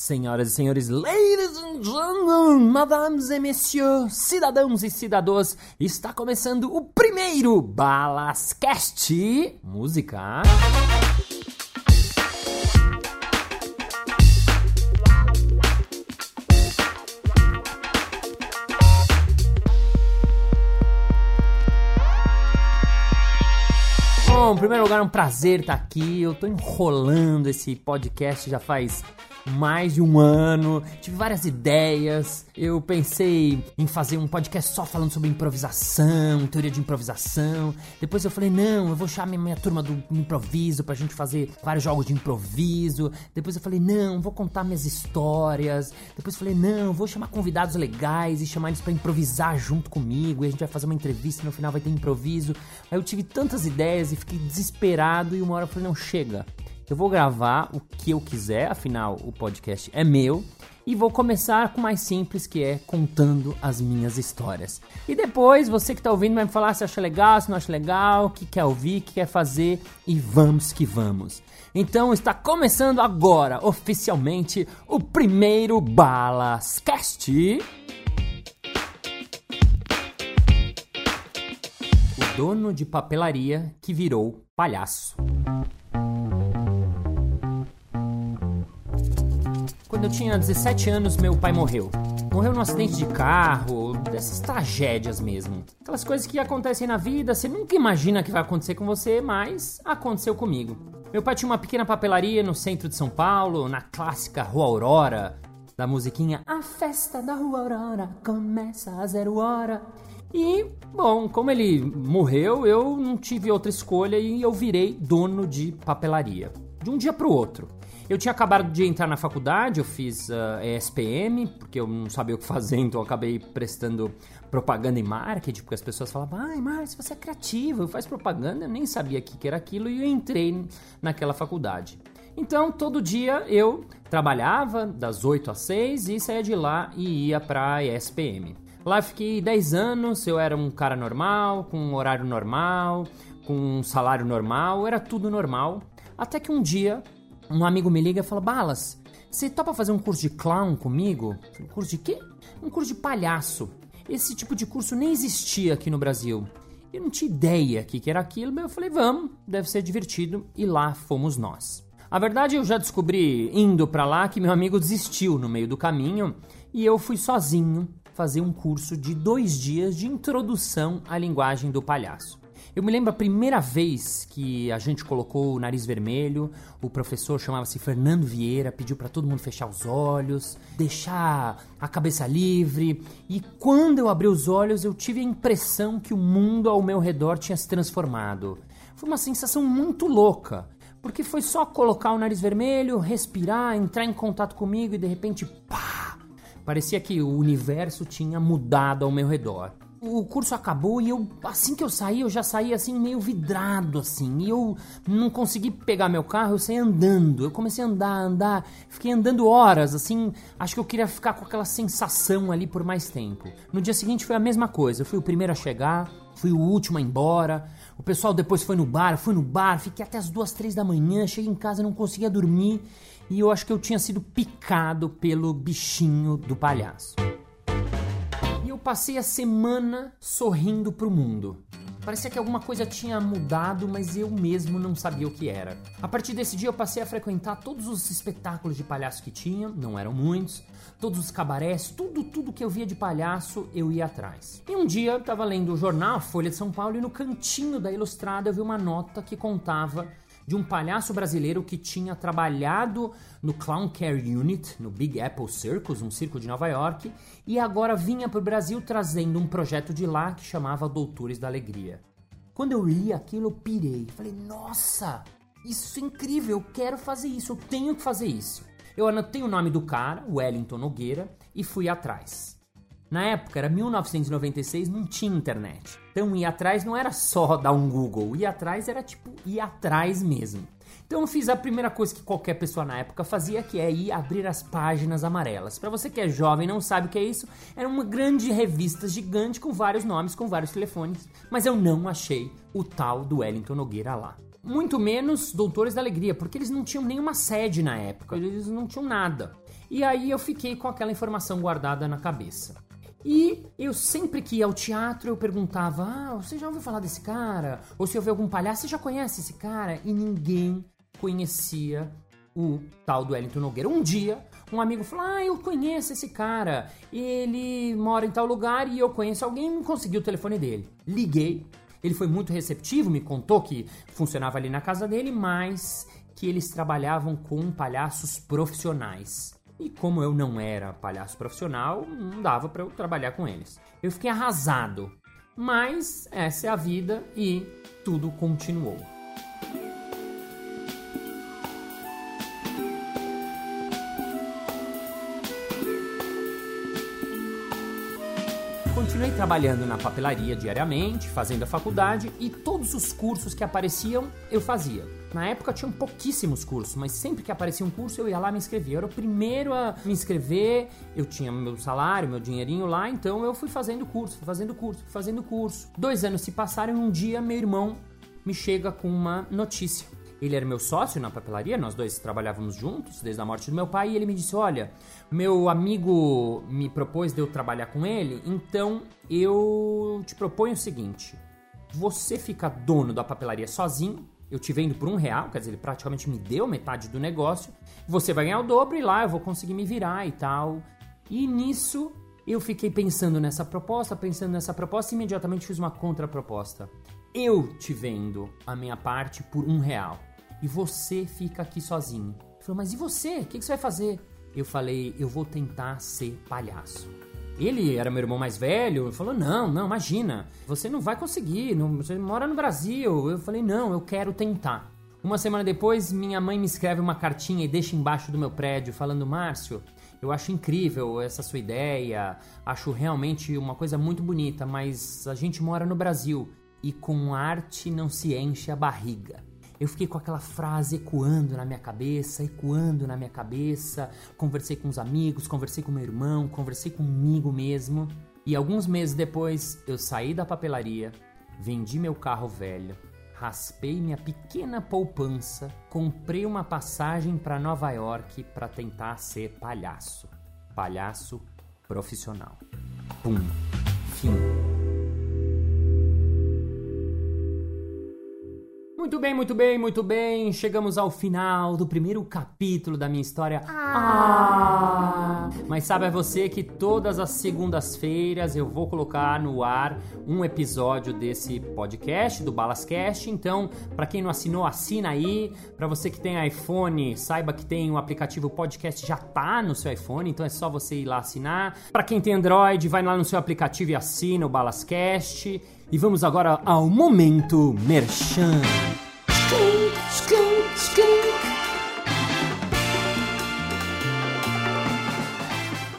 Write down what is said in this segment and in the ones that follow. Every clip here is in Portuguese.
Senhoras e senhores, ladies and gentlemen, madames et messieurs, cidadãos e cidadãs, está começando o primeiro Balascast Música. Bom, em primeiro lugar, é um prazer estar aqui. Eu tô enrolando esse podcast já faz mais de um ano, tive várias ideias. Eu pensei em fazer um podcast só falando sobre improvisação, teoria de improvisação. Depois eu falei, não, eu vou chamar minha, minha turma do improviso pra gente fazer vários jogos de improviso. Depois eu falei, não, vou contar minhas histórias. Depois eu falei, não, vou chamar convidados legais e chamar eles para improvisar junto comigo. E a gente vai fazer uma entrevista e no final vai ter improviso. Aí eu tive tantas ideias e fiquei desesperado e uma hora eu falei, não, chega. Eu vou gravar o que eu quiser, afinal o podcast é meu. E vou começar com o mais simples, que é contando as minhas histórias. E depois, você que está ouvindo vai me falar se acha legal, se não acha legal, o que quer ouvir, o que quer fazer. E vamos que vamos. Então está começando agora, oficialmente, o primeiro Balascast. O dono de papelaria que virou palhaço. Quando eu tinha 17 anos, meu pai morreu. Morreu num acidente de carro, dessas tragédias mesmo. Aquelas coisas que acontecem na vida, você nunca imagina que vai acontecer com você, mas aconteceu comigo. Meu pai tinha uma pequena papelaria no centro de São Paulo, na clássica Rua Aurora, da musiquinha A festa da Rua Aurora começa a zero hora. E, bom, como ele morreu, eu não tive outra escolha e eu virei dono de papelaria. De um dia para o outro. Eu tinha acabado de entrar na faculdfaculdade, eu fiz uh, ESPM, porque eu não sabia o que fazer, então eu acabei prestando propaganda e marketing, porque as pessoas falavam, ai, Márcio, você é criativo, faz propaganda, eu nem sabia o que era aquilo, e eu entrei naquela faculdade. Então, todo dia eu trabalhava das 8 às 6 e saía de lá e ia para ESPM. Lá fiquei 10 anos, eu era um cara normal, com um horário normal, com um salário normal, era tudo normal. Até que um dia um amigo me liga e fala: Balas, você topa fazer um curso de clown comigo? Um curso de quê? Um curso de palhaço. Esse tipo de curso nem existia aqui no Brasil. Eu não tinha ideia que, que era aquilo, mas eu falei: vamos, deve ser divertido. E lá fomos nós. A verdade, eu já descobri indo para lá que meu amigo desistiu no meio do caminho e eu fui sozinho fazer um curso de dois dias de introdução à linguagem do palhaço. Eu me lembro a primeira vez que a gente colocou o nariz vermelho, o professor chamava-se Fernando Vieira, pediu para todo mundo fechar os olhos, deixar a cabeça livre, e quando eu abri os olhos eu tive a impressão que o mundo ao meu redor tinha se transformado. Foi uma sensação muito louca, porque foi só colocar o nariz vermelho, respirar, entrar em contato comigo e de repente, pá! Parecia que o universo tinha mudado ao meu redor o curso acabou e eu, assim que eu saí, eu já saí assim meio vidrado assim. E eu não consegui pegar meu carro, eu saí andando. Eu comecei a andar, andar, fiquei andando horas, assim. Acho que eu queria ficar com aquela sensação ali por mais tempo. No dia seguinte foi a mesma coisa. Eu fui o primeiro a chegar, fui o último a ir embora. O pessoal depois foi no bar, fui no bar, fiquei até as duas, três da manhã, cheguei em casa, não conseguia dormir. E eu acho que eu tinha sido picado pelo bichinho do palhaço passei a semana sorrindo pro mundo. Parecia que alguma coisa tinha mudado, mas eu mesmo não sabia o que era. A partir desse dia eu passei a frequentar todos os espetáculos de palhaço que tinha, não eram muitos, todos os cabarés, tudo, tudo que eu via de palhaço eu ia atrás. E um dia eu estava lendo o jornal Folha de São Paulo e no cantinho da ilustrada eu vi uma nota que contava de um palhaço brasileiro que tinha trabalhado no Clown Care Unit, no Big Apple Circus, um circo de Nova York, e agora vinha para o Brasil trazendo um projeto de lá que chamava Doutores da Alegria. Quando eu li aquilo, eu pirei. Falei, nossa, isso é incrível, eu quero fazer isso, eu tenho que fazer isso. Eu anotei o nome do cara, Wellington Nogueira, e fui atrás. Na época, era 1996, não tinha internet. Então ir atrás não era só dar um Google, ir atrás era tipo ir atrás mesmo. Então eu fiz a primeira coisa que qualquer pessoa na época fazia, que é ir abrir as páginas amarelas. Para você que é jovem e não sabe o que é isso, era uma grande revista gigante com vários nomes, com vários telefones, mas eu não achei o tal do Wellington Nogueira lá. muito menos Doutores da Alegria, porque eles não tinham nenhuma sede na época, eles não tinham nada. E aí eu fiquei com aquela informação guardada na cabeça. E eu sempre que ia ao teatro eu perguntava: Ah, você já ouviu falar desse cara? Ou se houver algum palhaço, você já conhece esse cara? E ninguém conhecia o tal do Wellington Nogueira. Um dia, um amigo falou: Ah, eu conheço esse cara. Ele mora em tal lugar e eu conheço alguém e consegui o telefone dele. Liguei. Ele foi muito receptivo, me contou que funcionava ali na casa dele, mas que eles trabalhavam com palhaços profissionais. E como eu não era palhaço profissional, não dava para eu trabalhar com eles. Eu fiquei arrasado. Mas essa é a vida e tudo continuou. Continuei trabalhando na papelaria diariamente, fazendo a faculdade e todos os cursos que apareciam eu fazia. Na época tinham pouquíssimos cursos, mas sempre que aparecia um curso eu ia lá me inscrevia. Eu era o primeiro a me inscrever, eu tinha meu salário, meu dinheirinho lá, então eu fui fazendo curso, fui fazendo curso, fui fazendo curso. Dois anos se passaram e um dia meu irmão me chega com uma notícia. Ele era meu sócio na papelaria, nós dois trabalhávamos juntos desde a morte do meu pai, e ele me disse: Olha, meu amigo me propôs de eu trabalhar com ele, então eu te proponho o seguinte: você fica dono da papelaria sozinho, eu te vendo por um real, quer dizer, ele praticamente me deu metade do negócio, você vai ganhar o dobro e lá eu vou conseguir me virar e tal. E nisso eu fiquei pensando nessa proposta, pensando nessa proposta e imediatamente fiz uma contraproposta. Eu te vendo a minha parte por um real e você fica aqui sozinho. Ele falou, mas e você? O que, você vai fazer? Eu falei, eu vou tentar ser palhaço. Ele era meu irmão mais velho, falou: Não, não, imagina, você não vai conseguir, não, você mora no Brasil. Eu falei: Não, eu quero tentar. Uma semana depois, minha mãe me escreve uma cartinha e deixa embaixo do meu prédio, falando: Márcio, eu acho incrível essa sua ideia, acho realmente uma coisa muito bonita, mas a gente mora no Brasil e com arte não se enche a barriga. Eu fiquei com aquela frase ecoando na minha cabeça, ecoando na minha cabeça. Conversei com os amigos, conversei com meu irmão, conversei comigo mesmo. E alguns meses depois, eu saí da papelaria, vendi meu carro velho, raspei minha pequena poupança, comprei uma passagem para Nova York para tentar ser palhaço. Palhaço profissional. Pum. Fim. Muito bem, muito bem, muito bem. Chegamos ao final do primeiro capítulo da minha história. Ah! Mas sabe a você que todas as segundas-feiras eu vou colocar no ar um episódio desse podcast, do Balascast. Então, para quem não assinou, assina aí. Para você que tem iPhone, saiba que tem o um aplicativo podcast já tá no seu iPhone, então é só você ir lá assinar. Para quem tem Android, vai lá no seu aplicativo e assina o Balascast. E vamos agora ao momento merchan.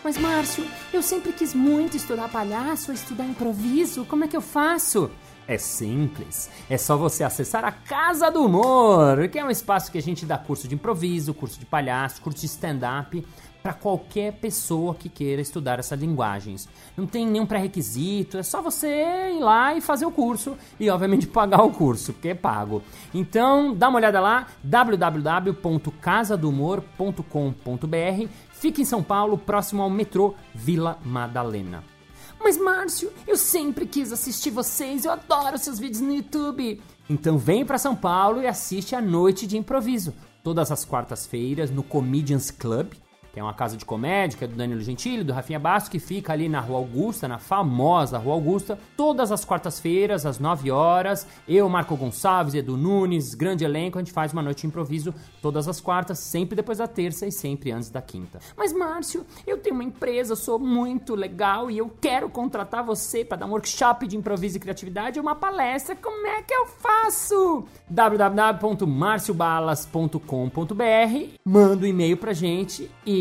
Mas Márcio, eu sempre quis muito estudar palhaço, estudar improviso. Como é que eu faço? É simples. É só você acessar a Casa do Humor, que é um espaço que a gente dá curso de improviso, curso de palhaço, curso de stand-up para qualquer pessoa que queira estudar essas linguagens. Não tem nenhum pré-requisito, é só você ir lá e fazer o curso e, obviamente, pagar o curso, porque é pago. Então, dá uma olhada lá, www.casadumor.com.br. Fica em São Paulo, próximo ao metrô Vila Madalena. Mas, Márcio, eu sempre quis assistir vocês, eu adoro seus vídeos no YouTube. Então, vem para São Paulo e assiste a Noite de Improviso, todas as quartas-feiras no Comedians Club que é uma casa de comédia, que é do Danilo Gentili, do Rafinha Basso, que fica ali na Rua Augusta, na famosa Rua Augusta, todas as quartas-feiras, às 9 horas. Eu, Marco Gonçalves, Edu Nunes, grande elenco, a gente faz uma noite de improviso todas as quartas, sempre depois da terça e sempre antes da quinta. Mas, Márcio, eu tenho uma empresa, sou muito legal e eu quero contratar você para dar um workshop de improviso e criatividade, uma palestra. Como é que eu faço? www.marciobalas.com.br Manda um e-mail pra gente e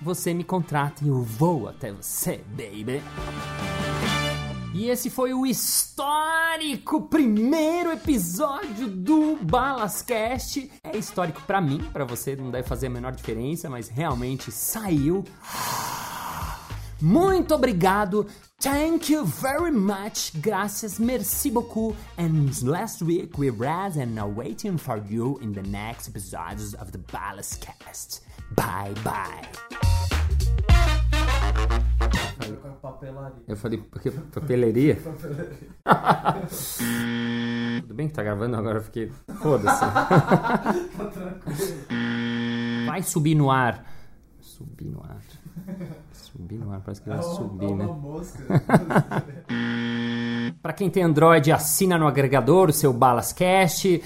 você me contrata e eu vou até você, baby. E esse foi o histórico primeiro episódio do Balascast. É histórico para mim, para você não deve fazer a menor diferença, mas realmente saiu Muito obrigado. Thank you very much. Gracias, merci beaucoup. And last week we read and are waiting for you in the next episodes of the Ballast Cast. Bye bye. Papelaria. Eu falei, porque papeleria? Tudo bem que tá gravando agora, eu fiquei. Foda-se. Vai subir no ar. Subir no ar. Subir no ar, parece que vai subir, né? mosca. Pra quem tem Android, assina no agregador o seu Balascast.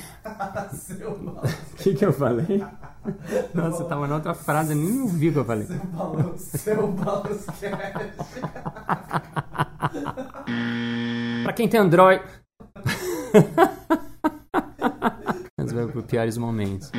Seu balão. O que, que eu falei? Nossa, eu tava na outra frase, nem ouvi o que eu falei. Seu balão. Seu balão Pra quem tem Android. Mas vai pro piores momentos.